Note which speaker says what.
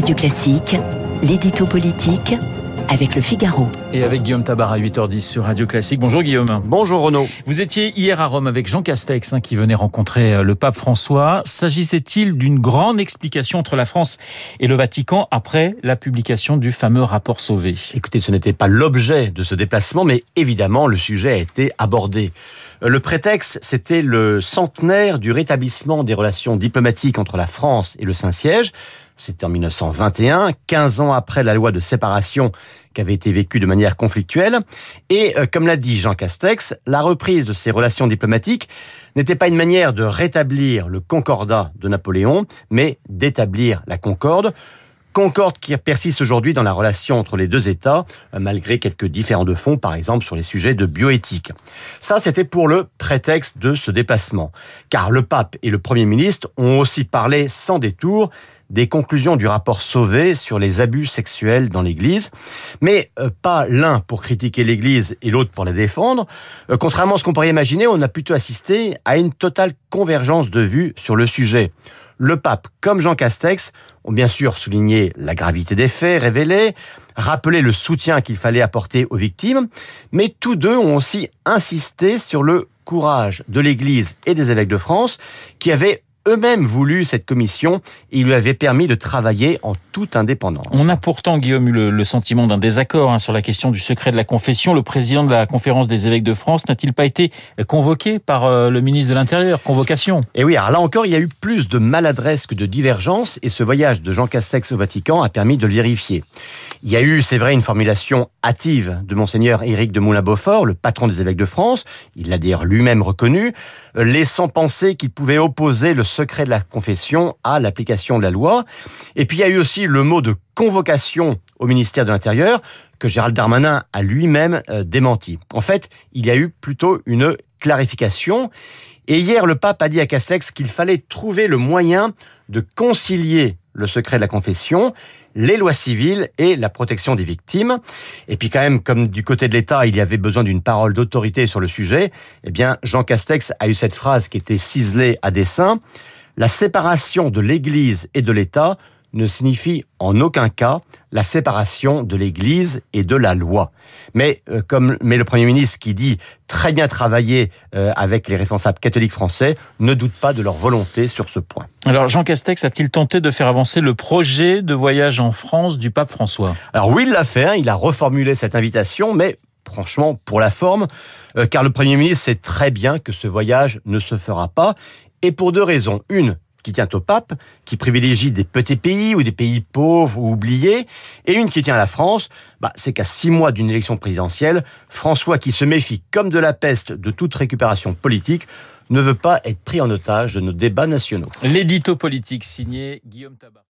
Speaker 1: Radio Classique, l'édito politique avec le Figaro.
Speaker 2: Et avec Guillaume Tabar à 8h10 sur Radio Classique. Bonjour Guillaume.
Speaker 3: Bonjour Renaud.
Speaker 2: Vous étiez hier à Rome avec Jean Castex hein, qui venait rencontrer euh, le pape François. S'agissait-il d'une grande explication entre la France et le Vatican après la publication du fameux rapport Sauvé?
Speaker 3: Écoutez, ce n'était pas l'objet de ce déplacement, mais évidemment le sujet a été abordé. Le prétexte, c'était le centenaire du rétablissement des relations diplomatiques entre la France et le Saint-Siège. C'était en 1921, 15 ans après la loi de séparation qui avait été vécue de manière conflictuelle. Et euh, comme l'a dit Jean Castex, la reprise de ces relations diplomatiques n'était pas une manière de rétablir le concordat de Napoléon, mais d'établir la concorde. Concorde qui persiste aujourd'hui dans la relation entre les deux États, malgré quelques différends de fond, par exemple sur les sujets de bioéthique. Ça, c'était pour le prétexte de ce déplacement. Car le pape et le Premier ministre ont aussi parlé sans détour des conclusions du rapport Sauvé sur les abus sexuels dans l'Église, mais euh, pas l'un pour critiquer l'Église et l'autre pour la défendre. Euh, contrairement à ce qu'on pourrait imaginer, on a plutôt assisté à une totale convergence de vues sur le sujet. Le pape, comme Jean Castex, ont bien sûr souligné la gravité des faits révélés, rappelé le soutien qu'il fallait apporter aux victimes, mais tous deux ont aussi insisté sur le courage de l'Église et des évêques de France qui avaient eux-mêmes voulu cette commission et il lui avait permis de travailler en toute indépendance.
Speaker 2: On a pourtant, Guillaume, eu le, sentiment d'un désaccord hein, sur la question du secret de la confession. Le président de la conférence des évêques de France n'a-t-il pas été convoqué par euh, le ministre de l'Intérieur? Convocation
Speaker 3: Et oui, alors là encore, il y a eu plus de maladresse que de divergence et ce voyage de Jean Castex au Vatican a permis de le vérifier. Il y a eu, c'est vrai, une formulation hâtive de monseigneur Éric de Moulin-Beaufort, le patron des évêques de France. Il l'a d'ailleurs lui-même reconnu, laissant penser qu'il pouvait opposer le secret de la confession à l'application de la loi. Et puis il y a eu aussi le mot de convocation au ministère de l'Intérieur que Gérald Darmanin a lui-même euh, démenti. En fait, il y a eu plutôt une clarification. Et hier, le pape a dit à Castex qu'il fallait trouver le moyen de concilier le secret de la confession, les lois civiles et la protection des victimes. Et puis quand même, comme du côté de l'État, il y avait besoin d'une parole d'autorité sur le sujet, eh bien, Jean Castex a eu cette phrase qui était ciselée à dessein. La séparation de l'Église et de l'État ne signifie en aucun cas la séparation de l'Église et de la loi. Mais euh, comme mais le Premier ministre qui dit très bien travailler euh, avec les responsables catholiques français ne doute pas de leur volonté sur ce point.
Speaker 2: Alors Jean Castex a-t-il tenté de faire avancer le projet de voyage en France du pape François?
Speaker 3: Alors oui, il l'a fait, hein. il a reformulé cette invitation, mais franchement, pour la forme, euh, car le Premier ministre sait très bien que ce voyage ne se fera pas, et pour deux raisons. Une, qui tient au pape, qui privilégie des petits pays ou des pays pauvres ou oubliés, et une qui tient à la France, bah, c'est qu'à six mois d'une élection présidentielle, François, qui se méfie comme de la peste de toute récupération politique, ne veut pas être pris en otage de nos débats nationaux.
Speaker 2: L'édito politique signé Guillaume Tabar.